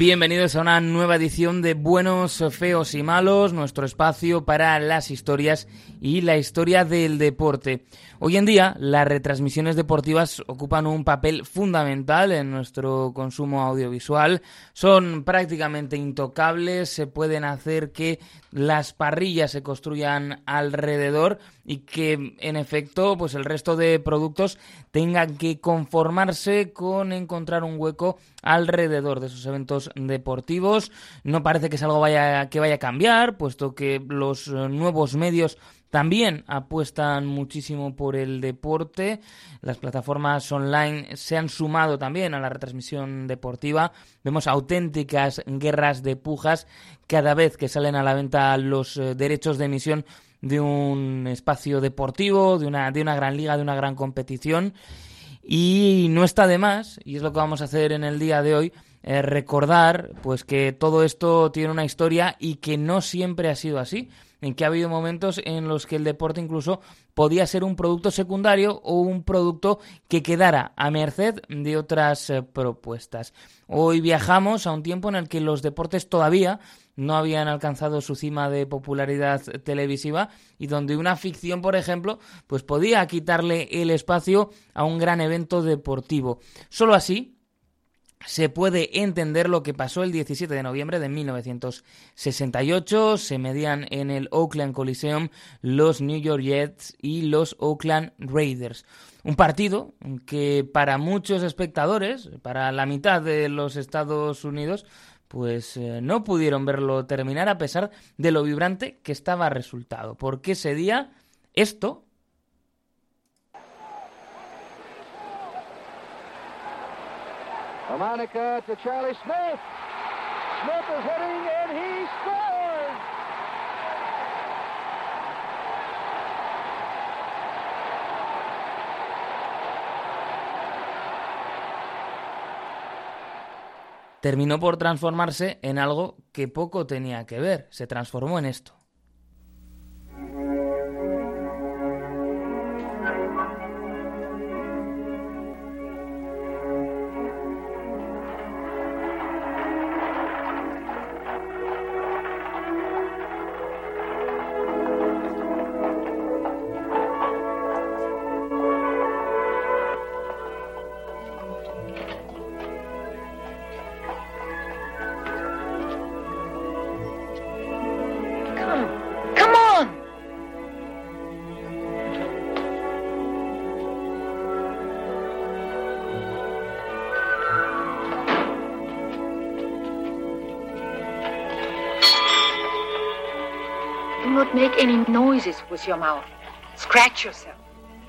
Bienvenidos a una nueva edición de Buenos, Feos y Malos, nuestro espacio para las historias y la historia del deporte. Hoy en día, las retransmisiones deportivas ocupan un papel fundamental en nuestro consumo audiovisual. Son prácticamente intocables, se pueden hacer que las parrillas se construyan alrededor y que en efecto pues el resto de productos tengan que conformarse con encontrar un hueco alrededor de esos eventos deportivos. No parece que es algo vaya, que vaya a cambiar, puesto que los nuevos medios también apuestan muchísimo por el deporte. Las plataformas online se han sumado también a la retransmisión deportiva. Vemos auténticas guerras de pujas cada vez que salen a la venta los eh, derechos de emisión de un espacio deportivo, de una, de una gran liga, de una gran competición. Y no está de más, y es lo que vamos a hacer en el día de hoy, eh, recordar pues que todo esto tiene una historia y que no siempre ha sido así en que ha habido momentos en los que el deporte incluso podía ser un producto secundario o un producto que quedara a merced de otras eh, propuestas. Hoy viajamos a un tiempo en el que los deportes todavía no habían alcanzado su cima de popularidad televisiva y donde una ficción, por ejemplo, pues podía quitarle el espacio a un gran evento deportivo. Solo así se puede entender lo que pasó el 17 de noviembre de 1968. Se medían en el Oakland Coliseum los New York Jets y los Oakland Raiders. Un partido que para muchos espectadores, para la mitad de los Estados Unidos, pues eh, no pudieron verlo terminar a pesar de lo vibrante que estaba resultado. Porque ese día esto Monica to Charlie Smith. Smith is hitting and he scores! Terminó por transformarse en algo que poco tenía que ver. Se transformó en esto. With your mouth, scratch yourself,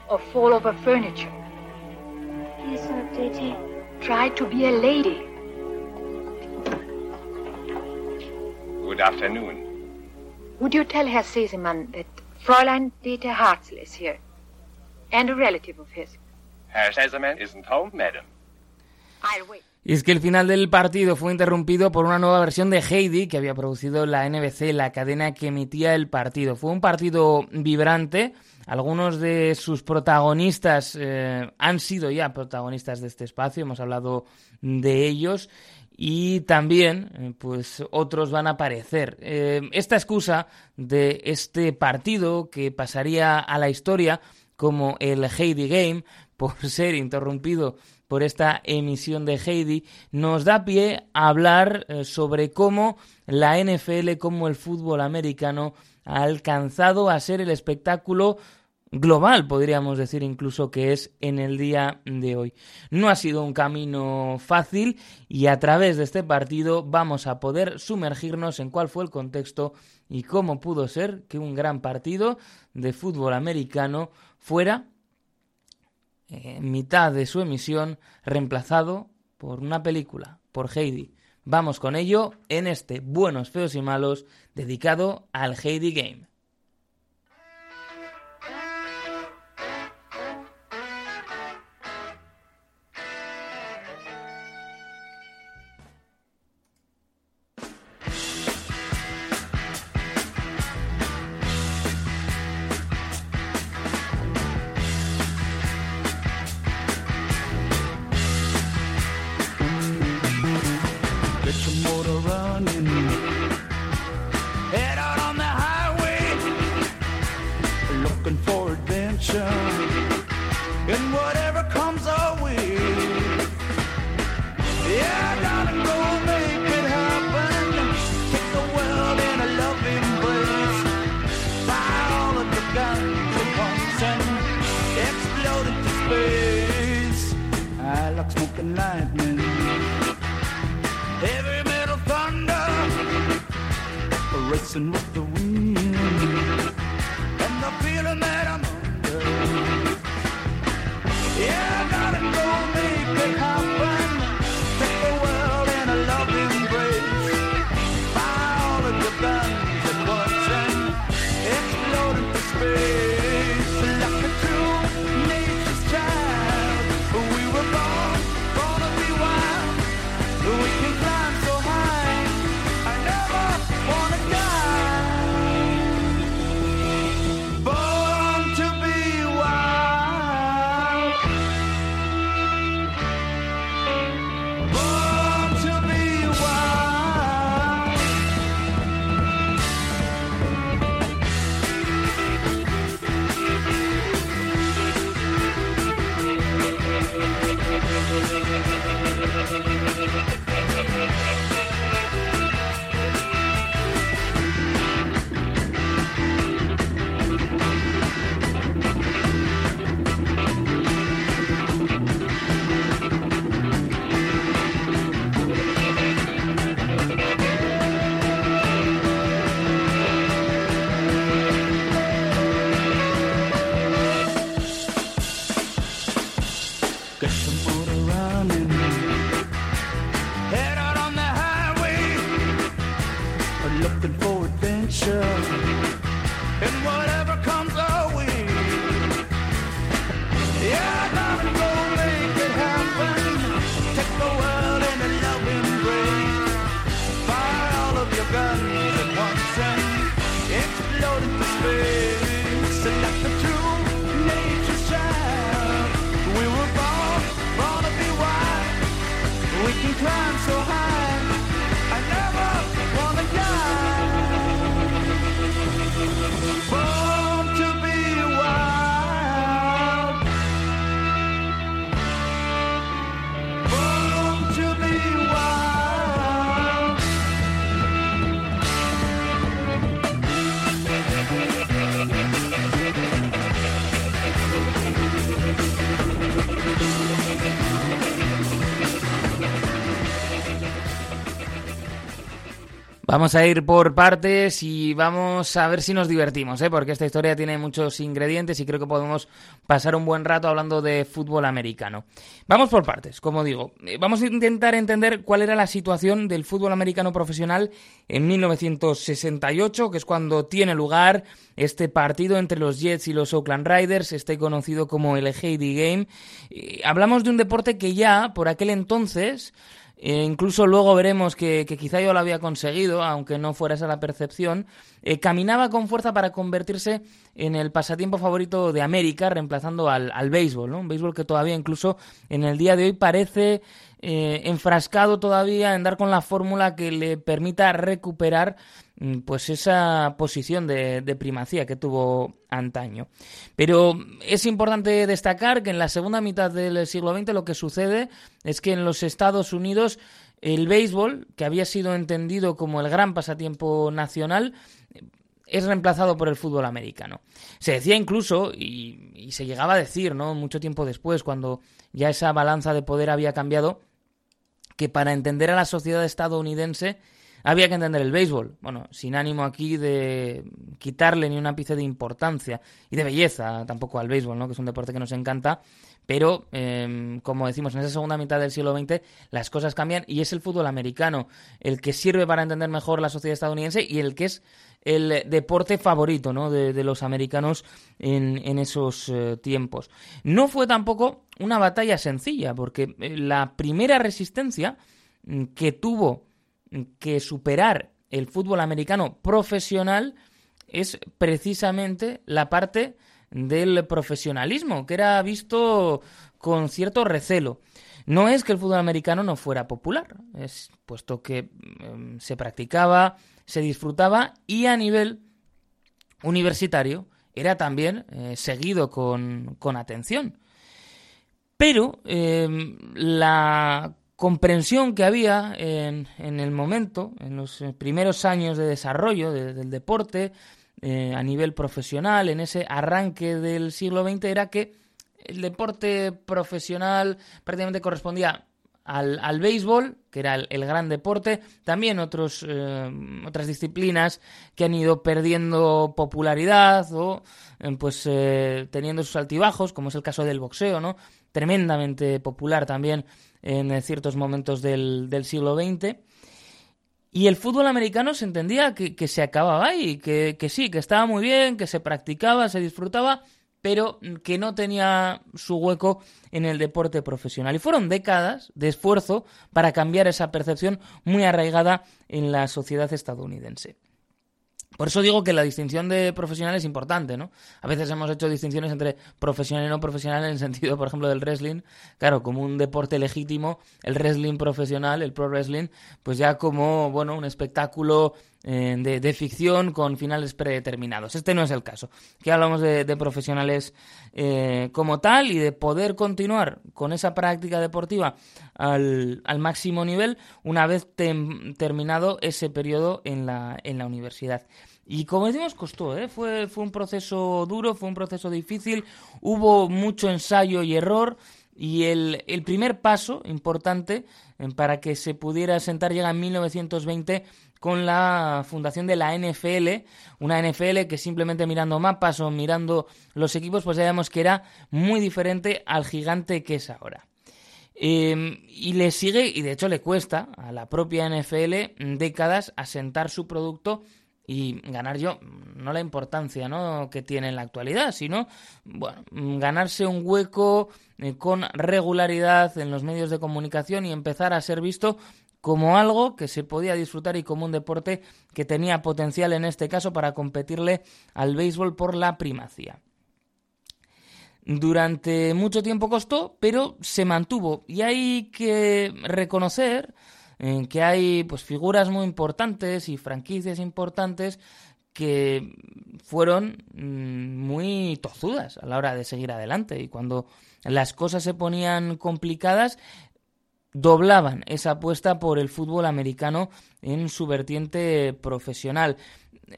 or fall over furniture. Yes, sir, Tete. Try to be a lady. Good afternoon. Would you tell Herr Sesemann that Fräulein Dete Hartzell is here, and a relative of his? Herr Sesemann isn't home, madam. Y es que el final del partido fue interrumpido por una nueva versión de Heidi que había producido la NBC, la cadena que emitía el partido. Fue un partido vibrante. Algunos de sus protagonistas eh, han sido ya protagonistas de este espacio, hemos hablado de ellos y también eh, pues otros van a aparecer. Eh, esta excusa de este partido que pasaría a la historia como el Heidi Game por ser interrumpido por esta emisión de Heidi, nos da pie a hablar eh, sobre cómo la NFL, como el fútbol americano, ha alcanzado a ser el espectáculo global, podríamos decir incluso que es en el día de hoy. No ha sido un camino fácil y a través de este partido vamos a poder sumergirnos en cuál fue el contexto y cómo pudo ser que un gran partido de fútbol americano fuera en mitad de su emisión reemplazado por una película, por Heidi. Vamos con ello en este Buenos, Feos y Malos dedicado al Heidi Game. The feeling Vamos a ir por partes y vamos a ver si nos divertimos, ¿eh? porque esta historia tiene muchos ingredientes y creo que podemos pasar un buen rato hablando de fútbol americano. Vamos por partes, como digo. Eh, Vamos a intentar entender cuál era la situación del fútbol americano profesional en 1968, que es cuando tiene lugar este partido entre los Jets y los Oakland Raiders, este conocido como el Heidi Game. Eh, hablamos de un deporte que ya, por aquel entonces, eh, incluso luego veremos que, quizá yo lo había conseguido, aunque no fuera esa la percepción. eh, caminaba con fuerza para convertirse en el pasatiempo favorito de América, reemplazando al, al béisbol, ¿no? Un béisbol que todavía incluso en el día de hoy parece eh, enfrascado todavía en dar con la fórmula que le permita recuperar pues esa posición de, de primacía que tuvo antaño. Pero es importante destacar que en la segunda mitad del siglo XX lo que sucede es que en los Estados Unidos el béisbol, que había sido entendido como el gran pasatiempo nacional, es reemplazado por el fútbol americano. Se decía incluso, y, y se llegaba a decir, ¿no? Mucho tiempo después, cuando ya esa balanza de poder había cambiado, que para entender a la sociedad estadounidense había que entender el béisbol. Bueno, sin ánimo aquí de quitarle ni un ápice de importancia y de belleza tampoco al béisbol, ¿no? que es un deporte que nos encanta. Pero, eh, como decimos, en esa segunda mitad del siglo XX las cosas cambian y es el fútbol americano el que sirve para entender mejor la sociedad estadounidense y el que es el deporte favorito ¿no? de, los americanos en, en esos eh, tiempos. No fue tampoco una batalla sencilla, porque eh, la primera resistencia mm, que tuvo que superar el fútbol americano profesional es precisamente la parte del profesionalismo, que era visto con cierto recelo. No es que el fútbol americano no fuera popular, es puesto que mm, se practicaba, se disfrutaba y a nivel universitario era también eh, seguido con, con atención. Pero eh, la comprensión que había en, en, el momento, en los primeros años de desarrollo de, del deporte, eh, a nivel profesional, en ese arranque del siglo XX, era que el deporte profesional prácticamente correspondía al, al béisbol, que era el, gran deporte, también otros, eh, otras disciplinas que han ido perdiendo popularidad o eh, pues eh, teniendo sus altibajos, como es el caso del boxeo, ¿no? Tremendamente popular también en eh, ciertos momentos del, del siglo XX. Y el fútbol americano se entendía que, que se acababa ahí, que, que sí, que estaba muy bien, que se practicaba, se disfrutaba, pero que no tenía su hueco en el deporte profesional. Y fueron décadas de esfuerzo para cambiar esa percepción muy arraigada en la sociedad estadounidense. Por eso digo que la distinción de profesional es importante, ¿no? A veces hemos hecho distinciones entre profesional y no profesional en el sentido, por ejemplo, del wrestling. Claro, como un deporte legítimo, el wrestling profesional, el pro wrestling, pues ya como, bueno, un espectáculo eh, de, de ficción con finales predeterminados. Este no es el caso. Aquí hablamos de, de profesionales eh, como tal y de poder continuar con esa práctica deportiva al, máximo nivel una vez tem- terminado ese periodo en la, en la universidad. Y como decimos, costó, ¿eh? fue, fue un proceso duro, fue un proceso difícil, hubo mucho ensayo y error. Y el, el primer paso importante eh, para que se pudiera sentar llega en 1920 con la fundación de la NFL, una NFL que simplemente mirando mapas o mirando los equipos, pues ya vemos que era muy diferente al gigante que es ahora. Eh, y le sigue, y de hecho le cuesta a la propia NFL décadas asentar su producto y ganar yo, no la importancia que tiene en la actualidad, sino bueno, ganarse un hueco eh, con regularidad en los medios de comunicación y empezar a ser visto como algo que se podía disfrutar y como un deporte que tenía potencial en este caso para competirle al béisbol por la primacía. Durante mucho tiempo costó, pero se mantuvo y hay que reconocer eh, que hay pues figuras muy importantes y franquicias importantes que fueron mm, muy tozudas a la hora de seguir adelante y cuando las cosas se ponían complicadas doblaban esa apuesta por el fútbol americano en su vertiente profesional.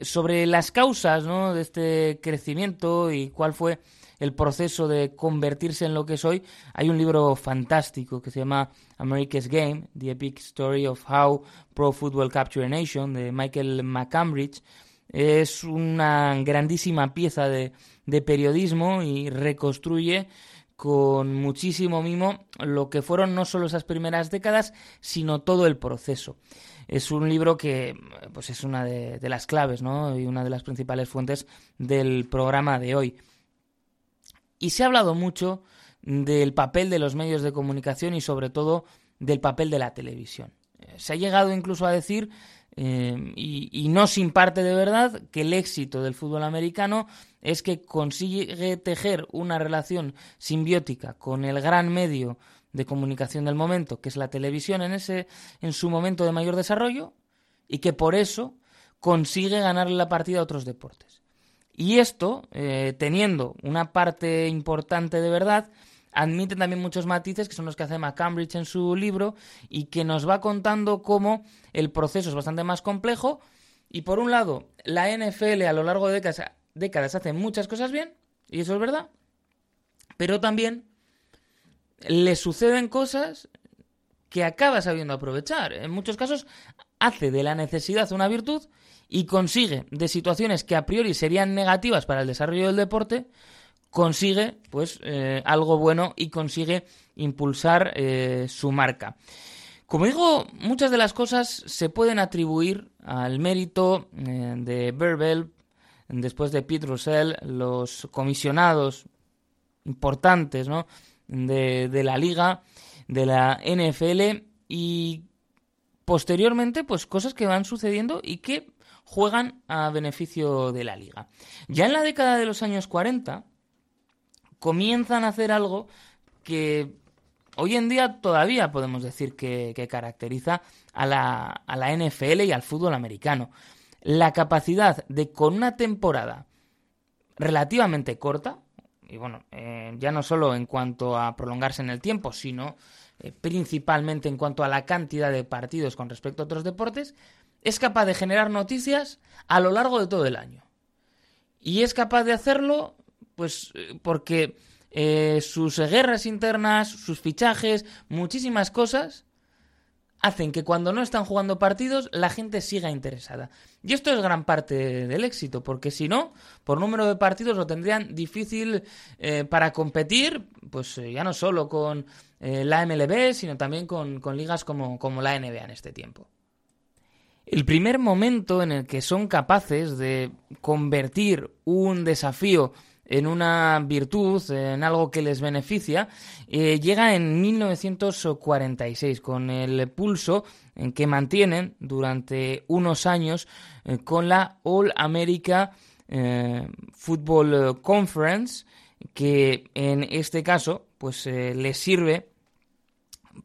Sobre las causas ¿no? de este crecimiento y cuál fue el proceso de convertirse en lo que soy, hay un libro fantástico que se llama America's Game, The Epic Story of How Pro Football Captured a Nation, de Michael McCambridge. Es una grandísima pieza de, de periodismo y reconstruye con muchísimo mimo lo que fueron no solo esas primeras décadas, sino todo el proceso. Es un libro que pues es una de, de las claves ¿no? y una de las principales fuentes del programa de hoy. Y se ha hablado mucho del papel de los medios de comunicación y sobre todo del papel de la televisión. Se ha llegado incluso a decir, y, y, no sin parte de verdad, que el éxito del fútbol americano es que consigue tejer una relación simbiótica con el gran medio de comunicación del momento, que es la televisión en, ese, en su momento de mayor desarrollo, y que por eso consigue ganarle la partida a otros deportes. Y esto, eh, teniendo una parte importante de verdad, admite también muchos matices que son los que hace McCambridge en su libro y que nos va contando cómo el proceso es bastante más complejo y por un lado la NFL a lo largo de décadas, décadas hace muchas cosas bien y eso es verdad, pero también le suceden cosas que acaba sabiendo aprovechar. En muchos casos hace de la necesidad una virtud y consigue de situaciones que a priori serían negativas para el desarrollo del deporte, consigue pues eh, algo bueno y consigue impulsar eh, su marca. Como digo, muchas de las cosas se pueden atribuir al mérito eh, de Berbel, después de Pete Russell, los comisionados importantes ¿no? de, de la liga, de la NFL y posteriormente pues cosas que van sucediendo y que juegan a beneficio de la liga. Ya en la década de los años 40 comienzan a hacer algo que hoy en día todavía podemos decir que, caracteriza a la, a la, NFL y al fútbol americano. La capacidad de con una temporada relativamente corta, y bueno, eh, ya no solo en cuanto a prolongarse en el tiempo, sino eh, principalmente en cuanto a la cantidad de partidos con respecto a otros deportes, es capaz de generar noticias a lo largo de todo el año. Y es capaz de hacerlo, pues, porque eh, sus guerras internas, sus fichajes, muchísimas cosas hacen que cuando no están jugando partidos la gente siga interesada. Y esto es gran parte del éxito, porque si no, por número de partidos lo tendrían difícil eh, para competir, pues eh, ya no solo con eh, la MLB, sino también con, con ligas como, como la NBA en este tiempo. El primer momento en el que son capaces de convertir un desafío en una virtud, en algo que les beneficia, eh, llega en 1946 con el pulso en que mantienen durante unos años eh, con la All America eh, Football Conference, que en este caso pues les sirve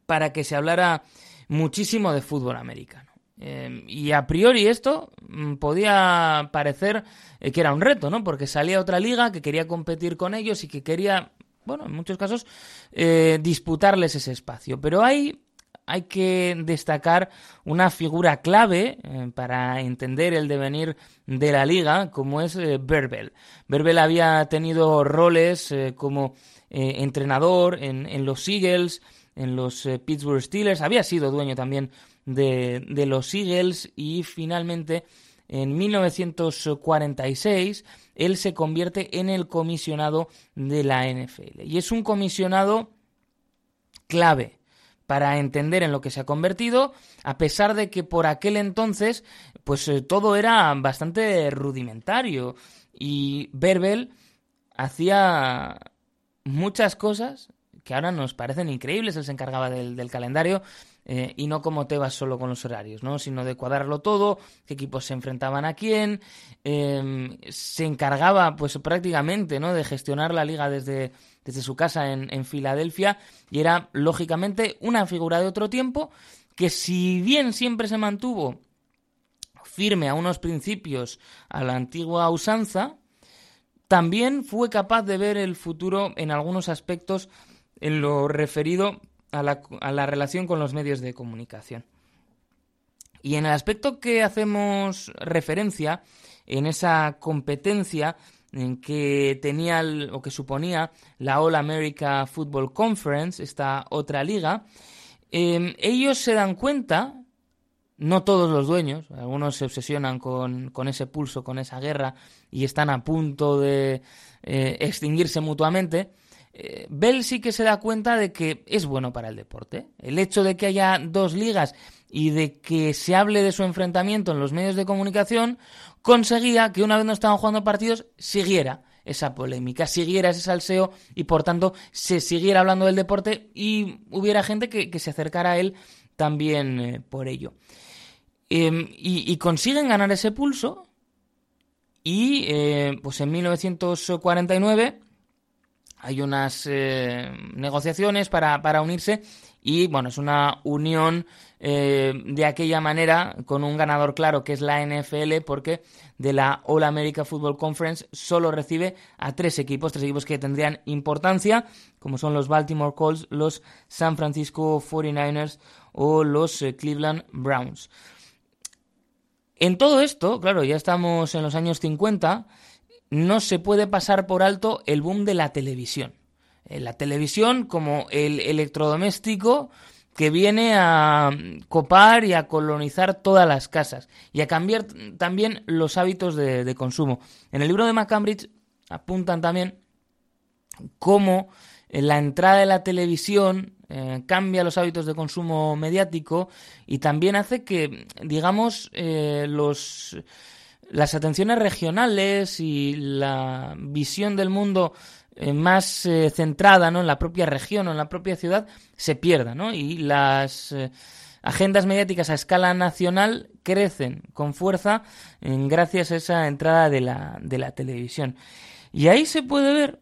para que se hablara muchísimo de fútbol americano. Eh, y a priori esto mm, podía parecer eh, que era un reto, ¿no? Porque salía otra liga que quería competir con ellos y que quería, bueno, en muchos casos, eh, disputarles ese espacio. Pero hay, hay que destacar una figura clave para entender el devenir de la liga, como es Berbel. Berbel había tenido roles como entrenador en, en los Eagles, en los Pittsburgh Steelers, había sido dueño también de, los Eagles y finalmente en 1946 él se convierte en el comisionado de la NFL. Y es un comisionado clave para entender en lo que se ha convertido, a pesar de que por aquel entonces pues eh, todo era bastante rudimentario y Berbel hacía muchas cosas que ahora nos parecen increíbles. Él se encargaba del calendario eh, y no como te vas solo con los horarios, ¿no? sino de cuadrarlo todo, qué equipos se enfrentaban a quién, em, se encargaba pues prácticamente ¿no? de gestionar la liga desde, desde su casa en, en Filadelfia y era lógicamente una figura de otro tiempo que si bien siempre se mantuvo firme a unos principios a la antigua usanza, también fue capaz de ver el futuro en algunos aspectos en lo referido a la, relación con los medios de comunicación. Y en el aspecto que hacemos referencia, en esa competencia en que tenía o que suponía la All America Football Conference, esta otra liga, em, ellos se dan cuenta, no todos los dueños, algunos se obsesionan con, ese pulso, con esa guerra y están a punto de eh, extinguirse mutuamente, eh, Bell sí que se da cuenta de que es bueno para el deporte. El hecho de que haya dos ligas y de que se hable de su enfrentamiento en los medios de comunicación conseguía que una vez no estaban jugando partidos siguiera esa polémica, siguiera ese salseo y por tanto se siguiera hablando del deporte y hubiera gente que, se acercara a él también eh, por ello. Em, y, consiguen ganar ese pulso y eh, pues en 1949 hay unas eh, negociaciones para, para, unirse y bueno, es una unión eh, de aquella manera con un ganador claro que es la NFL porque de la All America Football Conference solo recibe a tres equipos, tres equipos que tendrían importancia como son los Baltimore Colts, los San Francisco 49ers o los eh, Cleveland Browns. En todo esto, claro, ya estamos en los años 50, no se puede pasar por alto el boom de la televisión. Eh, la televisión como el electrodoméstico que viene a copar y a colonizar todas las casas y a cambiar también los hábitos de, consumo. En el libro de McCambridge apuntan también cómo eh, la entrada de la televisión eh, cambia los hábitos de consumo mediático y también hace que, digamos, los las atenciones regionales y la visión del mundo eh, más eh, centrada ¿no? en la propia región o en la propia ciudad se pierda, ¿no? Y las eh, agendas mediáticas a escala nacional crecen con fuerza gracias a esa entrada de la, de la televisión. Y ahí se puede ver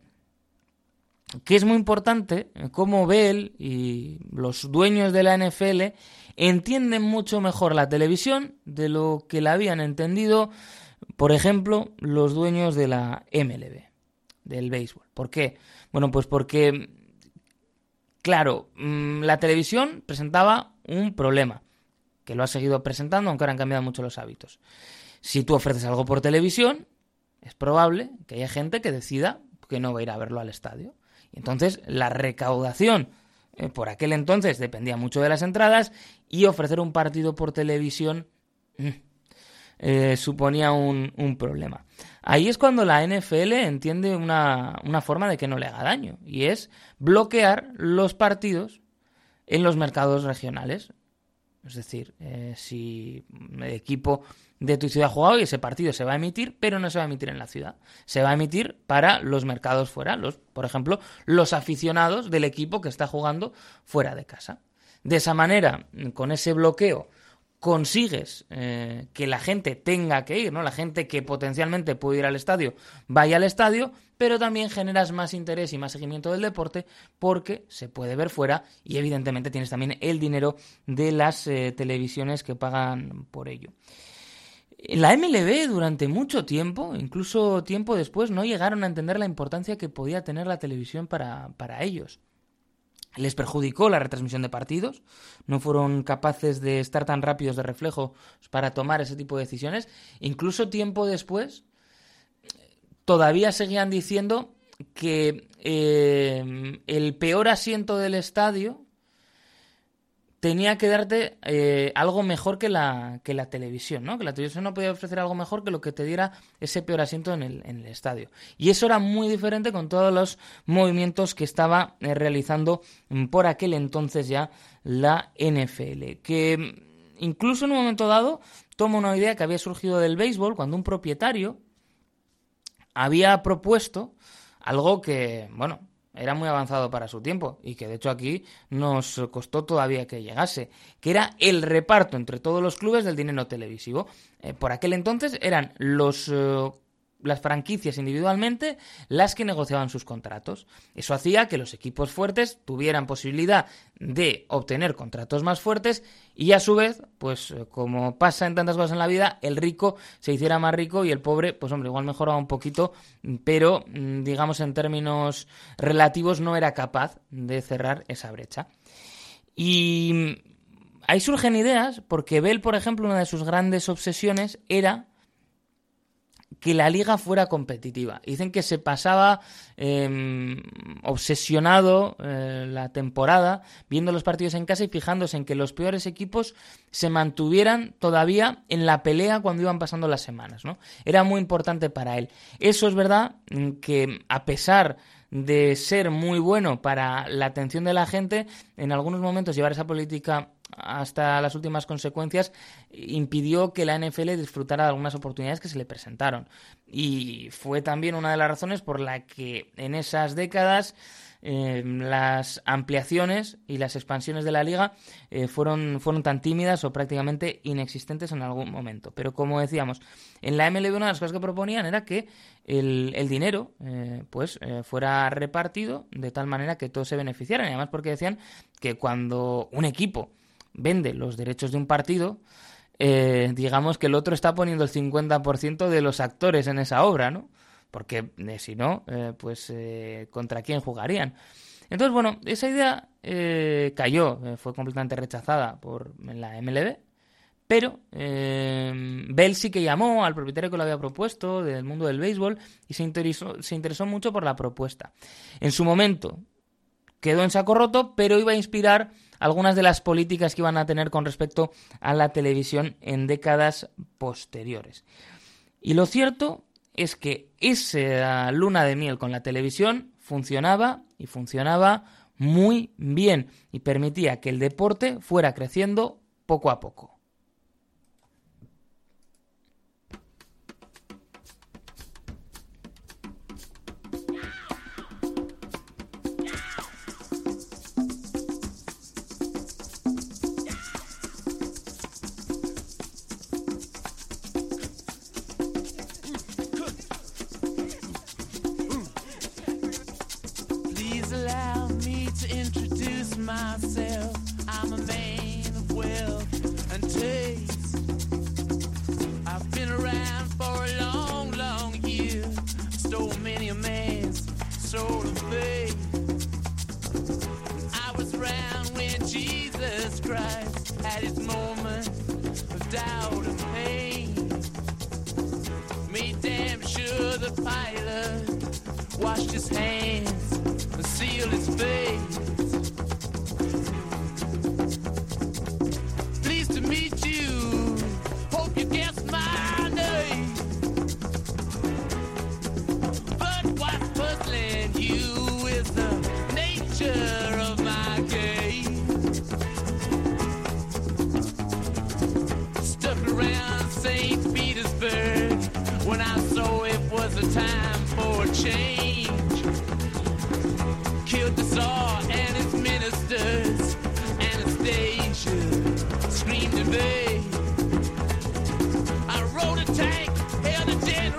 que es muy importante cómo Bell y los dueños de la NFL entienden mucho mejor la televisión de lo que la habían entendido, por ejemplo, los dueños de la MLB, del béisbol. ¿Por qué? Bueno, pues porque, claro, mm, la televisión presentaba un problema, que lo ha seguido presentando, aunque ahora han cambiado mucho los hábitos. Si tú ofreces algo por televisión, es probable que haya gente que decida que no va a ir a verlo al estadio. Entonces, la recaudación eh, por aquel entonces dependía mucho de las entradas y ofrecer un partido por televisión mm, eh, suponía un, problema. Ahí es cuando la NFL entiende una, una forma de que no le haga daño y es bloquear los partidos en los mercados regionales. Es decir, eh, si el equipo de tu ciudad jugado y ese partido se va a emitir, pero no se va a emitir en la ciudad. Se va a emitir para los mercados fuera, los, por ejemplo, los aficionados del equipo que está jugando fuera de casa. De esa manera, con ese bloqueo, consigues eh, que la gente tenga que ir, ¿no? La gente que potencialmente puede ir al estadio vaya al estadio, pero también generas más interés y más seguimiento del deporte porque se puede ver fuera y evidentemente tienes también el dinero de las eh, televisiones que pagan por ello. La MLB durante mucho tiempo, incluso tiempo después, no llegaron a entender la importancia que podía tener la televisión para, para ellos les perjudicó la retransmisión de partidos, no fueron capaces de estar tan rápidos de reflejo para tomar ese tipo de decisiones. Incluso tiempo después, todavía seguían diciendo que eh, el peor asiento del estadio tenía que darte eh, algo mejor que la, que la televisión, ¿no? Que la televisión no podía ofrecer algo mejor que lo que te diera ese peor asiento en el, en el estadio. Y eso era muy diferente con todos los movimientos que estaba eh, realizando por aquel entonces ya la NFL. Que mm, incluso en un momento dado toma una idea que había surgido del béisbol cuando un propietario había propuesto algo que, bueno, era muy avanzado para su tiempo y que de hecho aquí nos costó todavía que llegase, que era el reparto entre todos los clubes del dinero televisivo. Eh, por aquel entonces eran los eh, las franquicias individualmente las que negociaban sus contratos. Eso hacía que los equipos fuertes tuvieran posibilidad de obtener contratos más fuertes y a su vez, pues eh, como pasa en tantas cosas en la vida, el rico se hiciera más rico y el pobre, pues hombre, igual mejoraba un poquito, pero mm, digamos en términos relativos no era capaz de cerrar esa brecha. Y ahí surgen ideas porque Bell, por ejemplo, una de sus grandes obsesiones era que la liga fuera competitiva. Dicen que se pasaba em, obsesionado eh, la temporada viendo los partidos en casa y fijándose en que los peores equipos se mantuvieran todavía en la pelea cuando iban pasando las semanas. ¿no? Era muy importante para él. Eso es verdad mm, que a pesar de ser muy bueno para la atención de la gente, en algunos momentos llevar esa política hasta las últimas consecuencias impidió que la NFL disfrutara de algunas oportunidades que se le presentaron. Y fue también una de las razones por la que en esas décadas eh, las ampliaciones y las expansiones de la liga eh, fueron, fueron tan tímidas o prácticamente inexistentes en algún momento. Pero como decíamos, en la MLB una de las cosas que proponían era que el, el dinero eh, pues fuera repartido de tal manera que todos se beneficiaran. Y además porque decían que cuando un equipo vende los derechos de un partido, eh, digamos que el otro está poniendo el 50% de los actores en esa obra, ¿no? Porque eh, si no, eh, pues contra quién jugarían. Entonces, bueno, esa idea cayó, fue completamente rechazada por la MLB, pero Bell sí que llamó al propietario que lo había propuesto del mundo del béisbol y se interesó, se interesó mucho por la propuesta. En su momento quedó en saco roto, pero iba a inspirar algunas de las políticas que iban a tener con respecto a la televisión en décadas posteriores. Y lo cierto es que esa luna de miel con la televisión funcionaba y funcionaba muy bien y permitía que el deporte fuera creciendo poco a poco. his moment of doubt and pain. Made damn sure the pilot washed his hands and sealed his face.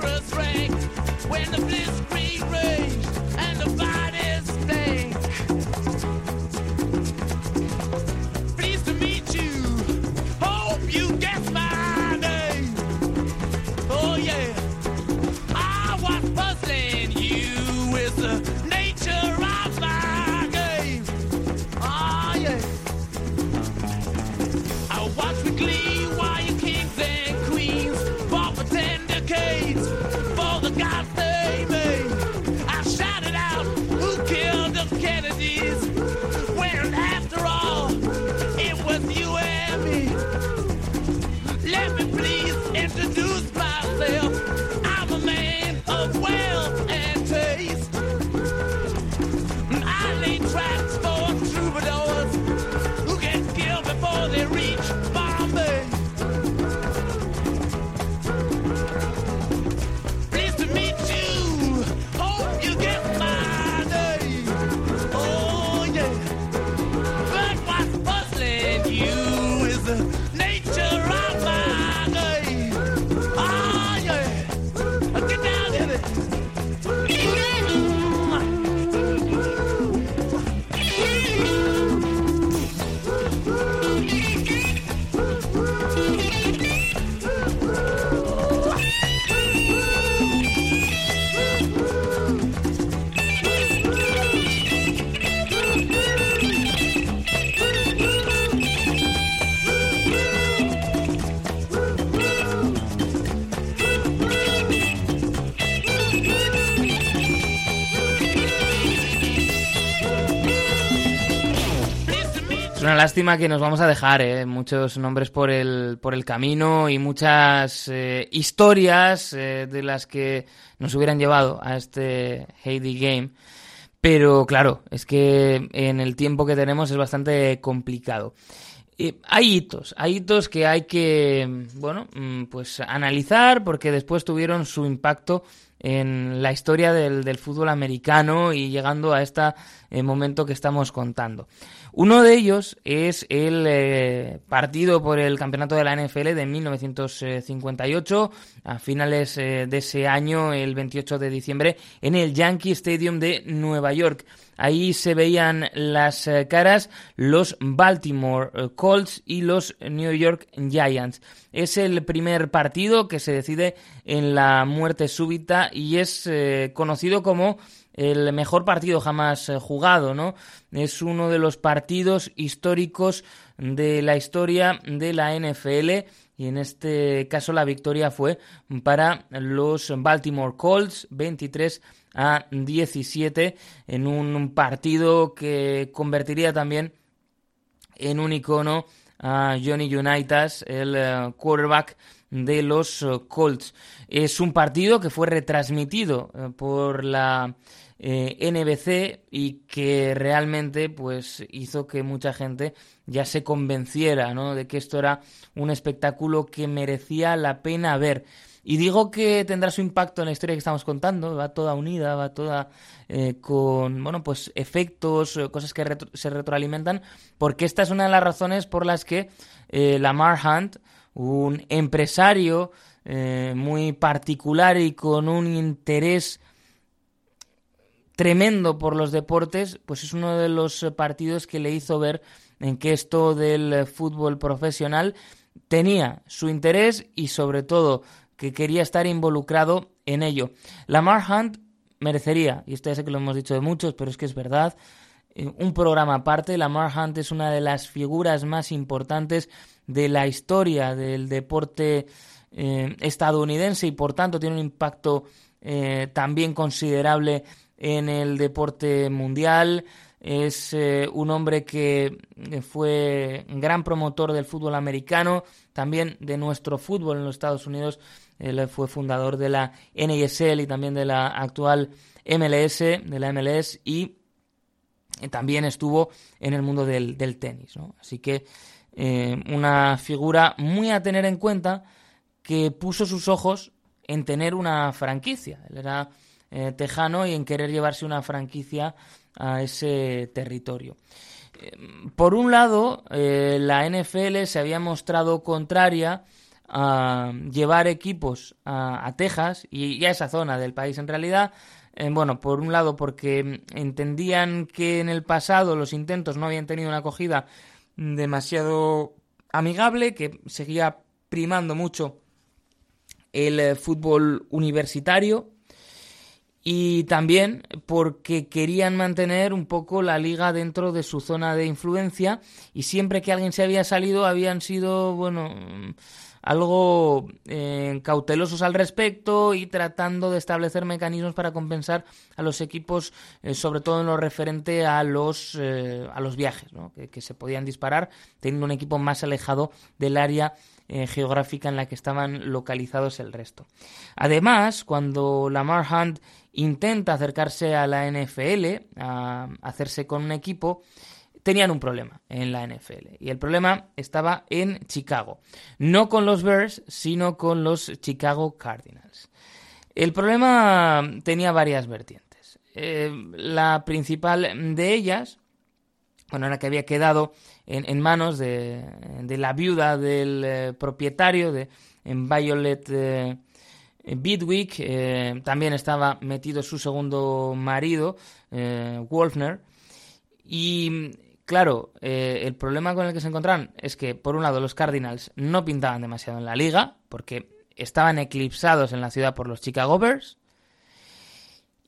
A generous rank when the blitzkrieg raged lástima que nos vamos a dejar ¿eh? muchos nombres por el, por el camino y muchas eh, historias eh, de las que nos hubieran llevado a este Heidi Game. Pero claro, es que en el tiempo que tenemos es bastante complicado. Hay hitos, hay hitos que hay que, bueno, mm, pues analizar porque después tuvieron su impacto en la historia del, del fútbol americano y llegando a este eh, momento que estamos contando. Uno de ellos es el eh, partido por el campeonato de la NFL de 1958, a finales eh, de ese año, el 28 de diciembre, en el Yankee Stadium de Nueva York. Ahí se veían las eh, caras los Baltimore eh, Colts y los New York Giants. Es el primer partido que se decide en la muerte súbita y es eh, conocido como el mejor partido jamás jugado, ¿no? Es uno de los partidos históricos de la historia de la NFL y en este caso la victoria fue para los Baltimore Colts 23 a 17 en un partido que convertiría también en un icono a Johnny Unitas, el eh, quarterback de los eh, Colts. Es un partido que fue retransmitido eh, por la NBC y que realmente pues hizo que mucha gente ya se convenciera ¿no? de que esto era un espectáculo que merecía la pena ver. Y digo que tendrá su impacto en la historia que estamos contando, va toda unida, va toda eh, con, bueno, pues efectos, eh, cosas que se retroalimentan, porque esta es una de las razones por las que eh, Lamar Hunt, un empresario eh, muy particular y con un interés tremendo por los deportes, pues es uno de los partidos que le hizo ver en que esto del fútbol profesional tenía su interés y sobre todo que quería estar involucrado en ello. Lamar Hunt merecería, y esto ya sé que lo hemos dicho de muchos, pero es que es verdad, eh, un programa aparte. Lamar Hunt es una de las figuras más importantes de la historia del deporte eh, estadounidense y por tanto tiene un impacto eh, también considerable en el deporte mundial. Es un hombre que fue gran promotor del fútbol americano, también de nuestro fútbol en los Estados Unidos. Él fue fundador de la NASL y también de la actual MLS, de la MLS, y eh, también estuvo en el mundo del, tenis. Así que una figura muy a tener en cuenta que puso sus ojos en tener una franquicia. Él era tejano y en querer llevarse una franquicia a ese territorio. Eh, por un lado, eh, la NFL se había mostrado contraria a llevar equipos a, Texas y, a esa zona del país en realidad. Eh, bueno, por un lado porque entendían que en el pasado los intentos no habían tenido una acogida demasiado amigable, que seguía primando mucho el fútbol universitario y también porque querían mantener un poco la liga dentro de su zona de influencia y siempre que alguien se había salido habían sido, bueno, algo eh, cautelosos al respecto y tratando de establecer mecanismos para compensar a los equipos, eh, sobre todo en lo referente a los, eh, a los viajes, ¿no? que, que, se podían disparar teniendo un equipo más alejado del área geográfica en la que estaban localizados el resto. Además, cuando Lamar Hunt intenta acercarse a la NFL, a hacerse con un equipo, tenían un problema en la NFL. Y el problema estaba en Chicago. No con los Bears, sino con los Chicago Cardinals. El problema tenía varias vertientes. Eh, la principal de ellas, bueno, era que había quedado en, manos de, la viuda del eh, propietario de en Violet eh, Bidwick también estaba metido su segundo marido, Wolfner. Y claro, eh, el problema con el que se encontraron es que, por un lado, los Cardinals no pintaban demasiado en la liga, porque estaban eclipsados en la ciudad por los Chicago Bears.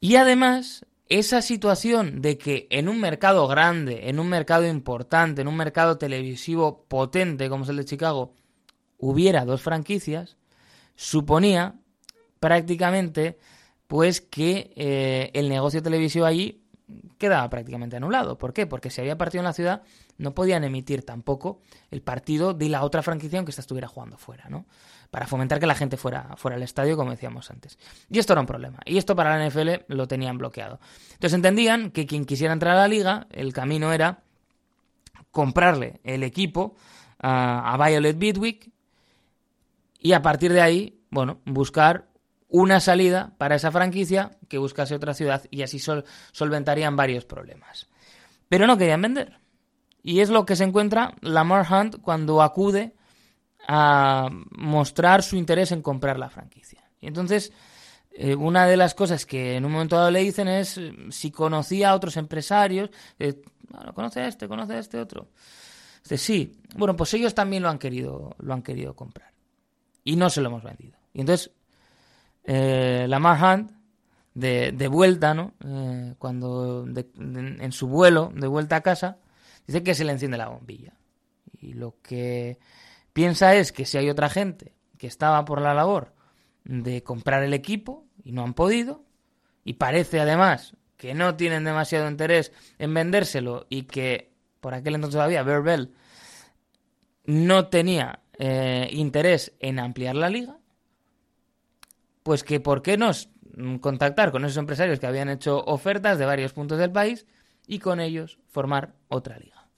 Y además, esa situación de que en un mercado grande, en un mercado importante, en un mercado televisivo potente como es el de Chicago, hubiera dos franquicias, suponía prácticamente pues que eh, el negocio televisivo allí quedaba prácticamente anulado. ¿Por qué? Porque si había partido en la ciudad no podían emitir tampoco el partido de la otra franquicia aunque esta estuviera jugando fuera, ¿no? Para fomentar que la gente fuera, fuera al estadio, como decíamos antes. Y esto era un problema. Y esto para la NFL lo tenían bloqueado. Entonces entendían que quien quisiera entrar a la liga, el camino era comprarle el equipo a, a Violet Bidwick y a partir de ahí, bueno, buscar una salida para esa franquicia que buscase otra ciudad y así solventarían varios problemas. Pero no querían vender. Y es lo que se encuentra Lamar Hunt cuando acude a mostrar su interés en comprar la franquicia. Y entonces, eh, una de las cosas que en un momento dado le dicen es eh, si conocía a otros empresarios, eh, conoce a este, conoce a este otro. Dice, sí, bueno, pues ellos también lo han querido, lo han querido comprar. Y no se lo hemos vendido. Y entonces eh, Lamar de, de vuelta, ¿no? Eh, cuando en su vuelo de vuelta a casa, dice que se le enciende la bombilla. Y lo que piensa es que si hay otra gente que estaba por la labor de comprar el equipo y no han podido, y parece además que no tienen demasiado interés en vendérselo y que por aquel entonces todavía Verbel no tenía eh, interés en ampliar la liga, pues que por qué no contactar con esos empresarios que habían hecho ofertas de varios puntos del país y con ellos formar otra liga.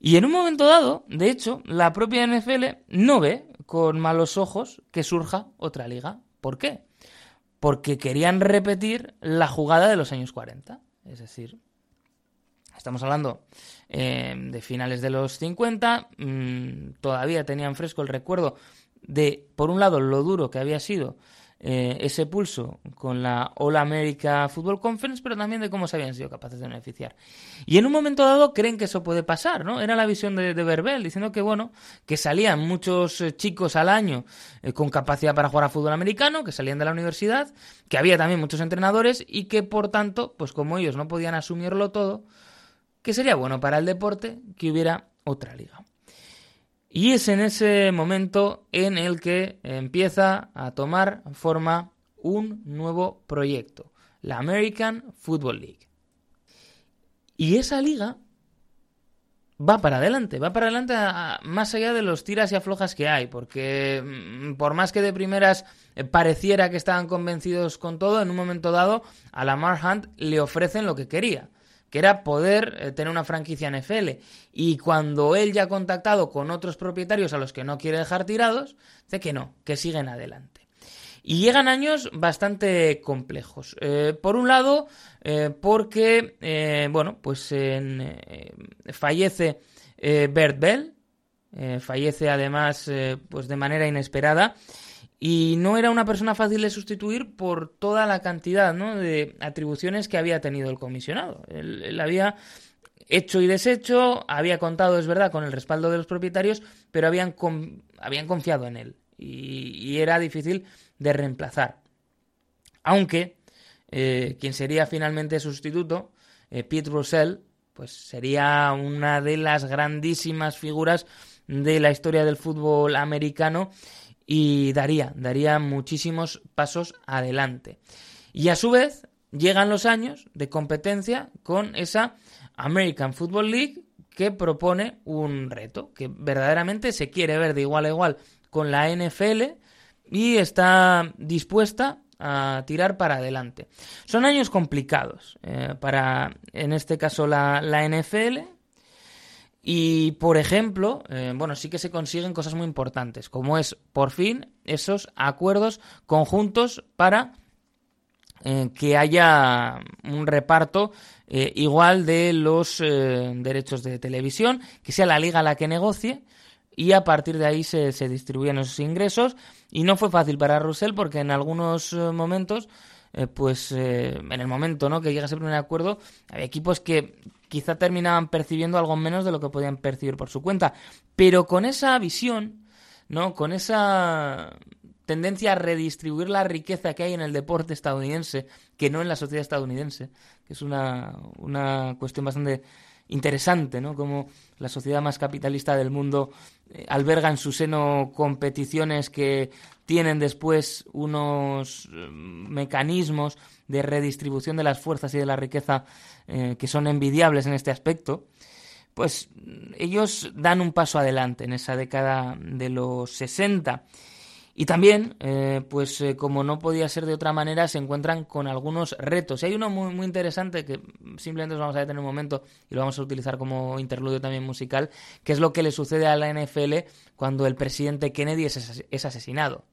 Y en un momento dado, de hecho, la propia NFL no ve con malos ojos que surja otra liga. ¿Por qué? Porque querían repetir la jugada de los años 40. Es decir, estamos hablando eh, de finales de los 50, mm, todavía tenían fresco el recuerdo de, por un lado, lo duro que había sido eh, ese pulso con la All America Football Conference, pero también de cómo se habían sido capaces de beneficiar. Y en un momento dado creen que eso puede pasar, ¿no? Era la visión de, de Verbel, diciendo que, bueno, que salían muchos eh, chicos al año eh, con capacidad para jugar a fútbol americano, que salían de la universidad, que había también muchos entrenadores y que, por tanto, pues como ellos no podían asumirlo todo, que sería bueno para el deporte que hubiera otra liga. Y es en ese momento en el que empieza a tomar forma un nuevo proyecto. la American Football League. Y esa liga va para adelante, va para adelante más allá de los tiras y aflojas que hay, porque mm, por más que de primeras eh, pareciera que estaban convencidos con todo, en un momento dado a Lamar Hunt le ofrecen lo que quería, que era poder eh, tener una franquicia NFL. Y cuando él ya ha contactado con otros propietarios a los que no quiere dejar tirados, dice que no, que siguen adelante. Y llegan años bastante complejos. Eh, por un lado, eh, porque, bueno, pues en, fallece Bert Bell, fallece además pues de manera inesperada y no era una persona fácil de sustituir por toda la cantidad ¿no? de atribuciones que había tenido el comisionado. Él, había hecho y deshecho, había contado, es verdad, con el respaldo de los propietarios, pero habían, con- habían confiado en él y, y era difícil de reemplazar. Aunque eh, quien sería finalmente sustituto, eh, Pete Russell, pues sería una de las grandísimas figuras de la historia del fútbol americano y daría, daría muchísimos pasos adelante. Y a su vez llegan los años de competencia con esa American Football League que propone un reto, que verdaderamente se quiere ver de igual a igual con la NFL y está dispuesta a tirar para adelante. Son años complicados eh, para, en este caso, la, la NFL. Y, por ejemplo, eh, bueno, sí que se consiguen cosas muy importantes, como es, por fin, esos acuerdos conjuntos para eh, que haya un reparto eh, igual de los derechos de televisión, que sea la liga la que negocie y a partir de ahí se, se distribuyen esos ingresos. Y no fue fácil para Russell porque en algunos momentos, pues en el momento ¿no? que llega ese primer acuerdo, había equipos que quizá terminaban percibiendo algo menos de lo que podían percibir por su cuenta. Pero con esa visión, ¿no? con esa tendencia a redistribuir la riqueza que hay en el deporte estadounidense, que no en la sociedad estadounidense, que es una, una cuestión bastante interesante, ¿no? Como la sociedad más capitalista del mundo eh, alberga en su seno competiciones que tienen después unos eh, mecanismos de redistribución de las fuerzas y de la riqueza eh, que son envidiables en este aspecto, pues ellos dan un paso adelante en esa década de los 60. Y también, eh, pues eh, como no podía ser de otra manera, se encuentran con algunos retos. Y hay uno muy, muy interesante que simplemente os vamos a detener un momento y lo vamos a utilizar como interludio también musical, que es lo que le sucede a la NFL cuando el presidente Kennedy es asesinado.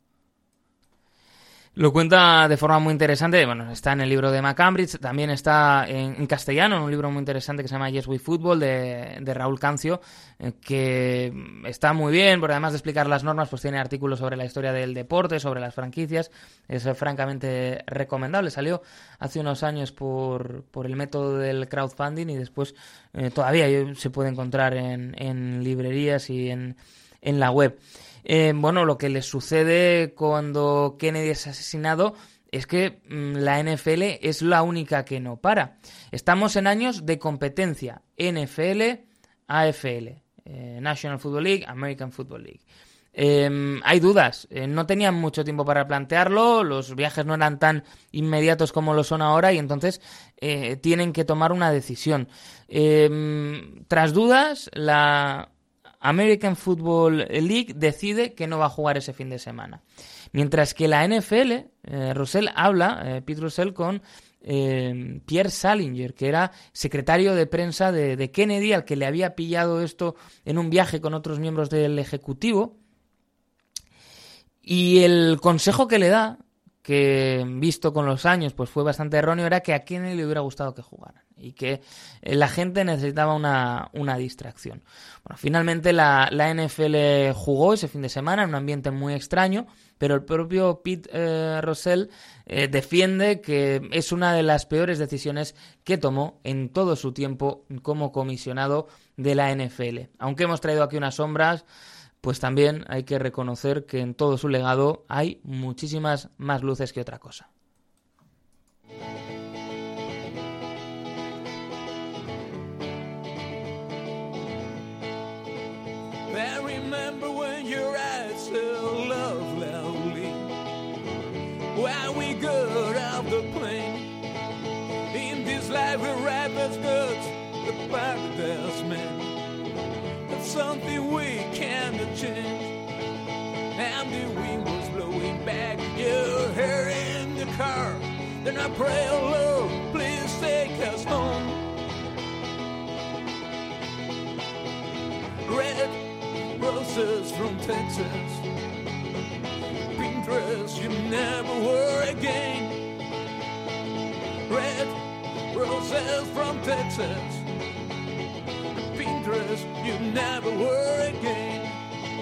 Lo cuenta de forma muy interesante, bueno, está en el libro de McCambridge, también está en, castellano, en un libro muy interesante que se llama Yes We Football de, de Raúl Cancio, eh, que está muy bien, porque además de explicar las normas, pues tiene artículos sobre la historia del deporte, sobre las franquicias, es francamente recomendable. Salió hace unos años por, por el método del crowdfunding y después eh, todavía se puede encontrar en, en librerías y en, en la web. Eh, bueno, lo que le sucede cuando Kennedy es asesinado es que mm, la NFL es la única que no para. Estamos en años de competencia NFL, AFL, eh, National Football League, American Football League. Eh, hay dudas, eh, no tenían mucho tiempo para plantearlo, los viajes no eran tan inmediatos como lo son ahora y entonces tienen que tomar una decisión. Eh, tras dudas, la American Football League decide que no va a jugar ese fin de semana. Mientras que la NFL, eh, Russell habla, eh, Pete Russell, con eh, Pierre Salinger, que era secretario de prensa de, de Kennedy, al que le había pillado esto en un viaje con otros miembros del Ejecutivo. Y el consejo que le da, que visto con los años pues fue bastante erróneo, era que a Kennedy le hubiera gustado que jugaran y que eh, la gente necesitaba una, una distracción. Bueno, finalmente la, la NFL jugó ese fin de semana en un ambiente muy extraño, pero el propio Pete eh, Russell eh, defiende que es una de las peores decisiones que tomó en todo su tiempo como comisionado de la NFL. Aunque hemos traído aquí unas sombras, pues también hay que reconocer que en todo su legado hay muchísimas más luces que otra cosa. Something can't. And the wind was blowing back your hair in the car. Then I pray, oh Lord, please take us home. Red roses from Texas. Pink dress you never wore again. Red roses from Texas. Pink dress you never wore again.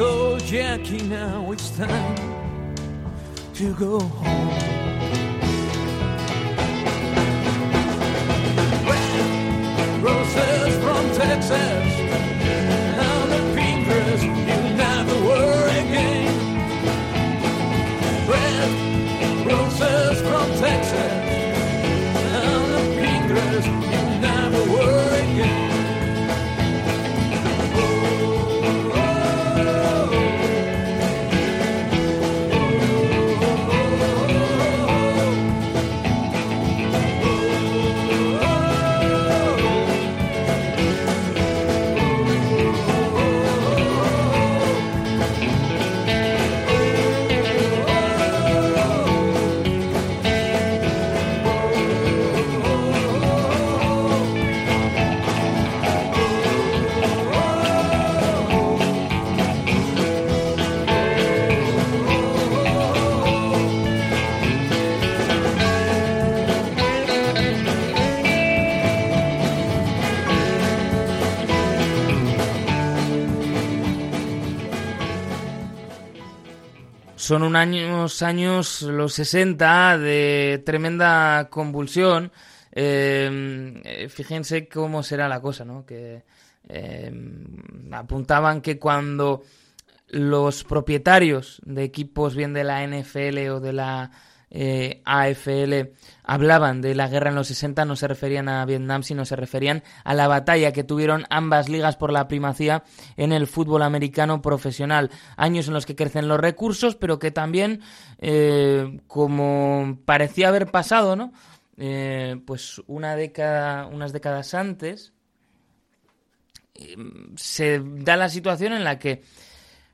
cold, Jackie. Now it's time to go Son un años, los 60, de tremenda convulsión. Eh, eh, fíjense cómo será la cosa, ¿no? Que eh, apuntaban que cuando los propietarios de equipos bien de la NFL o de la eh, AFL hablaban de la guerra en los 60 no se referían a Vietnam, sino se referían a la batalla que tuvieron ambas ligas por la primacía en el fútbol americano profesional. Años en los que crecen los recursos, pero que también, eh, como parecía haber pasado, ¿no? Eh, pues una década, unas décadas antes, eh, se da la situación en la que,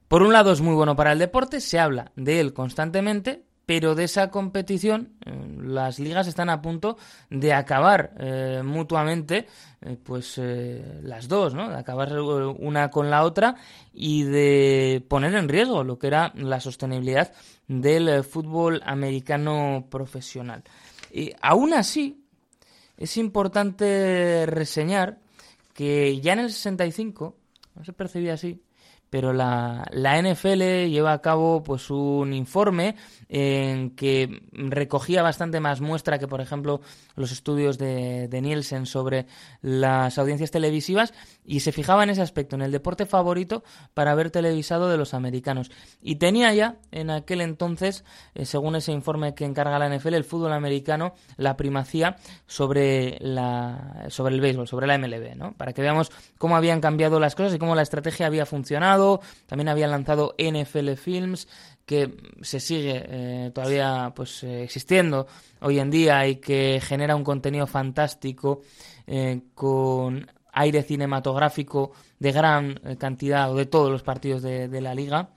por un lado, es muy bueno para el deporte, se habla de él constantemente, pero de esa competición eh, las ligas están a punto de acabar eh, mutuamente, eh, pues eh, las dos, ¿no? De acabar una con la otra y de poner en riesgo lo que era la sostenibilidad del fútbol americano profesional. Y aún así, es importante reseñar que ya en el 65, no se percibía así, pero la, la, NFL lleva a cabo pues un informe en que recogía bastante más muestra que por ejemplo los estudios de, de, Nielsen sobre las audiencias televisivas y se fijaba en ese aspecto, en el deporte favorito para ver televisado de los americanos. Y tenía ya en aquel entonces, eh, según ese informe que encarga la NFL, el fútbol americano la primacía sobre, la, sobre el béisbol, sobre la MLB, ¿no? Para que veamos cómo habían cambiado las cosas y cómo la estrategia había funcionado también habían lanzado NFL Films, que se sigue eh, todavía pues eh, existiendo hoy en día y que genera un contenido fantástico con aire cinematográfico de gran eh, cantidad o de todos los partidos de, la liga.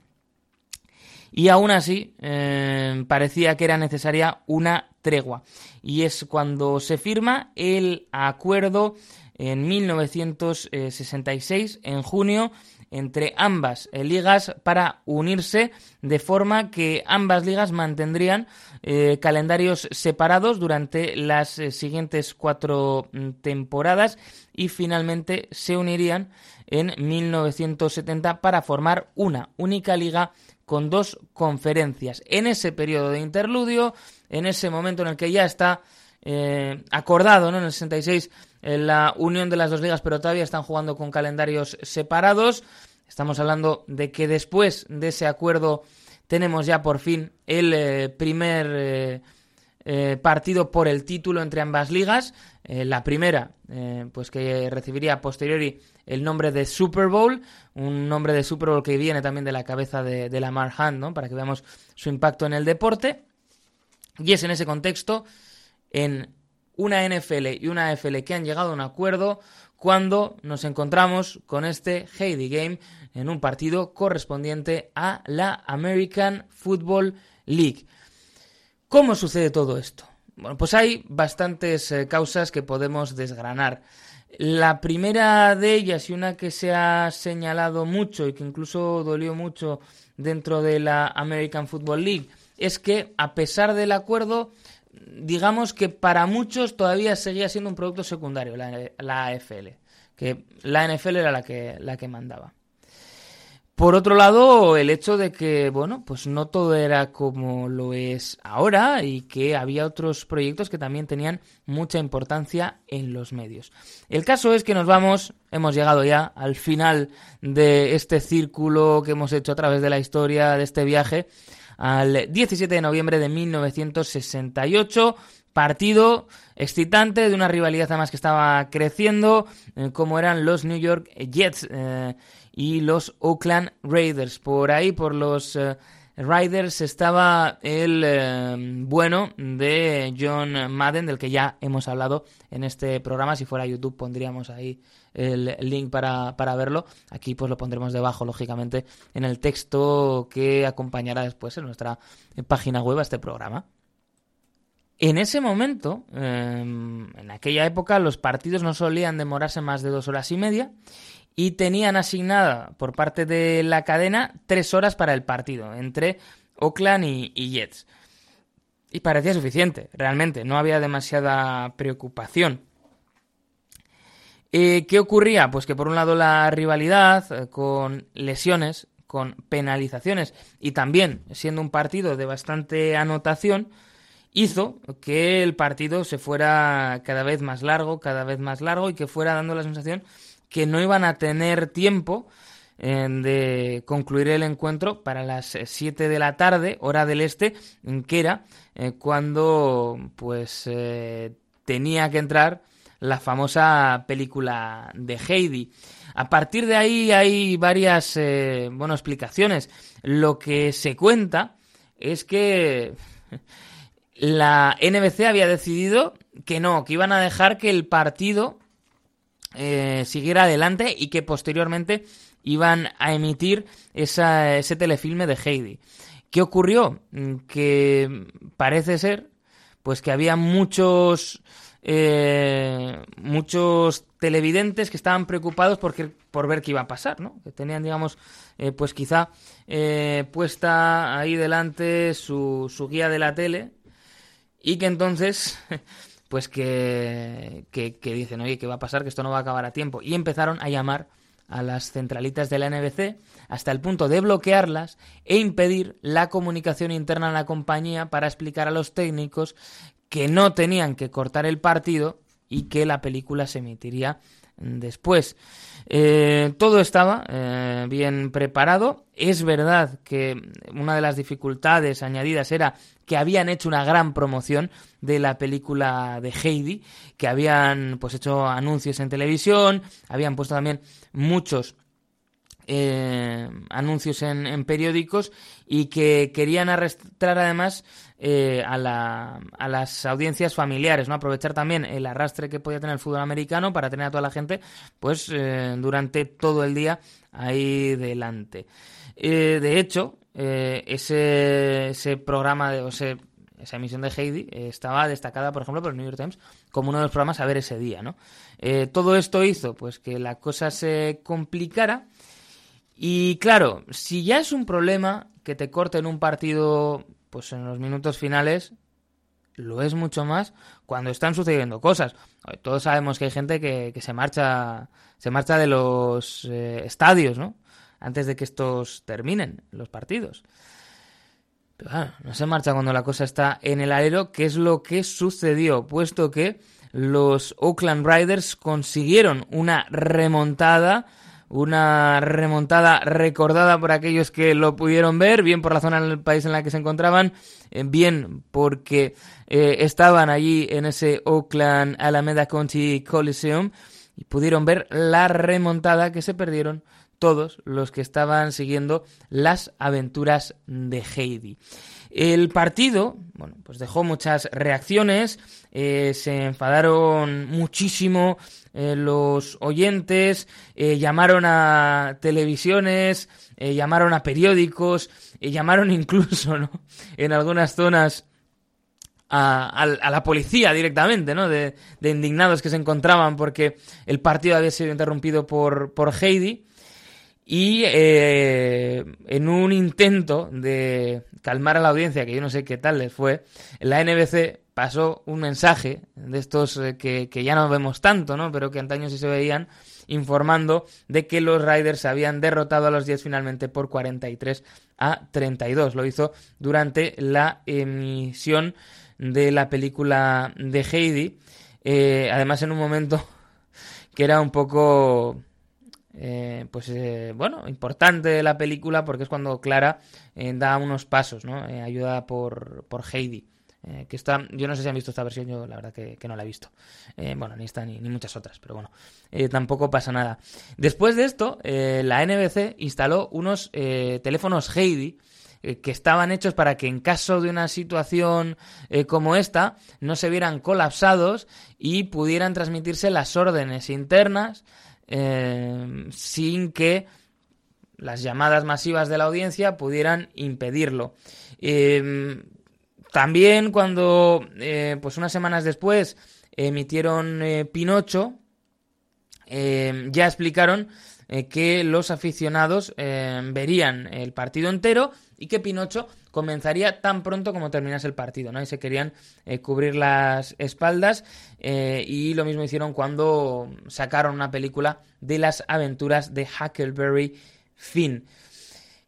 Y aún así eh, parecía que era necesaria una tregua. Y es cuando se firma el acuerdo en 1966, en junio, entre ambas eh, ligas para unirse de forma que ambas ligas mantendrían calendarios separados durante las siguientes cuatro mm, temporadas y finalmente se unirían en 1970 para formar una única liga con dos conferencias. En ese periodo de interludio, en ese momento en el que ya está eh, acordado, ¿no? En el 66 en la unión de las dos ligas, pero todavía están jugando con calendarios separados. Estamos hablando de que después de ese acuerdo tenemos ya por fin el eh, primer eh, partido por el título entre ambas ligas. Eh, la primera, eh, pues que recibiría posteriori el nombre de Super Bowl, un nombre de Super Bowl que viene también de la cabeza de, de Lamar Hunt, ¿no? Para que veamos su impacto en el deporte. Y es en ese contexto, en una NFL y una AFL que han llegado a un acuerdo cuando nos encontramos con este Heidi Game en un partido correspondiente a la American Football League. ¿Cómo sucede todo esto? Bueno, pues hay bastantes eh, causas que podemos desgranar. La primera de ellas y una que se ha señalado mucho y que incluso dolió mucho dentro de la American Football League es que a pesar del acuerdo digamos que para muchos todavía seguía siendo un producto secundario la, la AFL, que la NFL era la que, la que mandaba. Por otro lado, el hecho de que, bueno, pues no todo era como lo es ahora y que había otros proyectos que también tenían mucha importancia en los medios. El caso es que nos vamos, hemos llegado ya al final de este círculo que hemos hecho a través de la historia de este viaje al 17 de noviembre de 1968. Partido excitante de una rivalidad además que estaba creciendo, eh, como eran los New York Jets eh, y los Oakland Raiders. Por ahí, por los eh, Raiders, estaba el eh, bueno de John Madden, del que ya hemos hablado en este programa. Si fuera YouTube, pondríamos ahí el link para, para verlo. Aquí pues lo pondremos debajo, lógicamente, en el texto que acompañará después en nuestra página web a este programa. En ese momento, eh, en aquella época, los partidos no solían demorarse más de dos horas y media y tenían asignada por parte de la cadena tres horas para el partido entre Oakland y, y Jets. Y parecía suficiente, realmente, no había demasiada preocupación. Eh, ¿Qué ocurría? Pues que por un lado la rivalidad eh, con lesiones, con penalizaciones y también siendo un partido de bastante anotación, hizo que el partido se fuera cada vez más largo, cada vez más largo y que fuera dando la sensación que no iban a tener tiempo eh, de concluir el encuentro para las 7 de la tarde, hora del este, que era eh, cuando pues eh, tenía que entrar la famosa película de Heidi. A partir de ahí hay varias eh, bueno, explicaciones. Lo que se cuenta es que la NBC había decidido que no, que iban a dejar que el partido eh, siguiera adelante y que posteriormente iban a emitir ese telefilme de Heidi. ¿Qué ocurrió? Mm, Que parece ser pues que había muchos eh, muchos televidentes que estaban preocupados porque, por ver qué iba a pasar, ¿no? Que tenían, digamos, eh, pues quizá eh, puesta ahí delante su, su guía de la tele y que entonces pues que, que, que, dicen, oye, ¿qué va a pasar? Que esto no va a acabar a tiempo. Y empezaron a llamar a las centralitas de la NBC hasta el punto de bloquearlas e impedir la comunicación interna en la compañía para explicar a los técnicos que no tenían que cortar el partido y que la película se emitiría después. Eh, todo estaba eh, bien preparado. Es verdad que una de las dificultades añadidas era que habían hecho una gran promoción de la película de Heidi, que habían pues hecho anuncios en televisión, habían puesto también muchos eh, anuncios en, en, periódicos y que querían arrastrar además eh, a, la, a, las audiencias familiares, ¿no? Aprovechar también el arrastre que podía tener el fútbol americano para tener a toda la gente, pues, eh, durante todo el día ahí delante. Eh, de hecho, ese, ese programa de, o ese, esa emisión de Heidi estaba destacada, por ejemplo, por el New York Times como uno de los programas a ver ese día, ¿no? todo esto hizo, pues, que la cosa se complicara y claro, si ya es un problema que te corten un partido pues en los minutos finales, lo es mucho más cuando están sucediendo cosas. Todos sabemos que hay gente que, se marcha se marcha de los eh, estadios, ¿no? Antes de que estos terminen los partidos. Pero claro, no se marcha cuando la cosa está en el aero, que es lo que sucedió, puesto que los Oakland Riders consiguieron una remontada una remontada recordada por aquellos que lo pudieron ver, bien por la zona del país en la que se encontraban, eh, bien porque eh, estaban allí en ese Oakland Alameda County Coliseum y pudieron ver la remontada que se perdieron todos los que estaban siguiendo las aventuras de Heidi. El partido, bueno, pues dejó muchas reacciones, eh, se enfadaron muchísimo eh, los oyentes, eh, llamaron a televisiones, llamaron a periódicos, llamaron incluso, ¿no? En algunas zonas a, la policía directamente, ¿no? De, de, indignados que se encontraban porque el partido había sido interrumpido por Heidi. Y eh, en un intento de calmar a la audiencia, que yo no sé qué tal les fue, la NBC pasó un mensaje de estos eh, que, que, ya no vemos tanto, ¿no? Pero que antaño sí se veían, informando de que los Riders habían derrotado a los 10 finalmente por 43 a 32. Lo hizo durante la emisión de la película de Heidi. Eh, además, en un momento que era un poco eh, pues eh, bueno, importante la película porque es cuando Clara eh, da unos pasos, ¿no? Ayudada por, por Heidi. Que está, yo no sé si han visto esta versión, yo la verdad que, no la he visto. bueno, ni esta ni, ni, muchas otras, pero bueno, tampoco pasa nada. Después de esto, la NBC instaló unos teléfonos Heidi que estaban hechos para que en caso de una situación como esta no se vieran colapsados y pudieran transmitirse las órdenes internas eh, sin que las llamadas masivas de la audiencia pudieran impedirlo. Eh, también cuando, eh, pues unas semanas después, emitieron Pinocho, ya explicaron que los aficionados verían el partido entero y que Pinocho comenzaría tan pronto como terminase el partido, ¿no? Y se querían eh, cubrir las espaldas eh, y lo mismo hicieron cuando sacaron una película de las aventuras de Huckleberry Finn.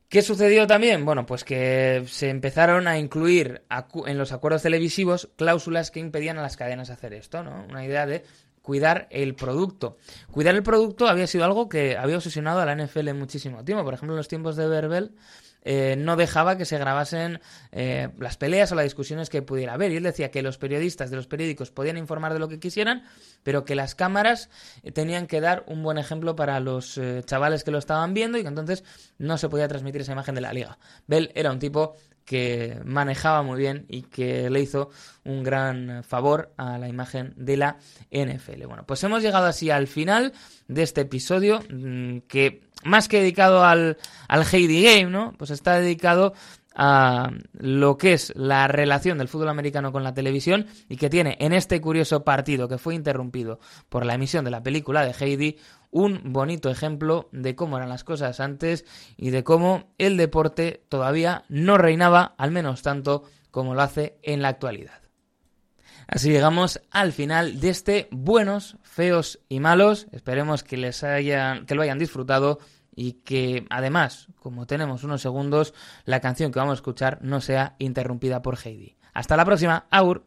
¿Qué sucedió también? Bueno, pues que se empezaron a incluir en los acuerdos televisivos cláusulas que impedían a las cadenas hacer esto, ¿no? Una idea de cuidar el producto. Cuidar el producto había sido algo que había obsesionado a la NFL en muchísimo tiempo. Por ejemplo, en los tiempos de Verbel eh, no dejaba que se grabasen eh, las peleas o las discusiones que pudiera haber. Y él decía que los periodistas de los periódicos podían informar de lo que quisieran, pero que las cámaras eh, tenían que dar un buen ejemplo para los eh, chavales que lo estaban viendo y que entonces no se podía transmitir esa imagen de la liga. Bell era un tipo que manejaba muy bien y que le hizo un gran favor a la imagen de la NFL. Bueno, pues hemos llegado así al final de este episodio mm, que más que dedicado al, al Heidi Game, ¿no? Pues está dedicado a lo que es la relación del fútbol americano con la televisión y que tiene en este curioso partido que fue interrumpido por la emisión de la película de Heidi un bonito ejemplo de cómo eran las cosas antes y de cómo el deporte todavía no reinaba al menos tanto como lo hace en la actualidad. Así llegamos al final de este Buenos feos y malos. Esperemos que les hayan, que lo hayan disfrutado y que además, como tenemos unos segundos, la canción que vamos a escuchar no sea interrumpida por Heidi. Hasta la próxima, Aur.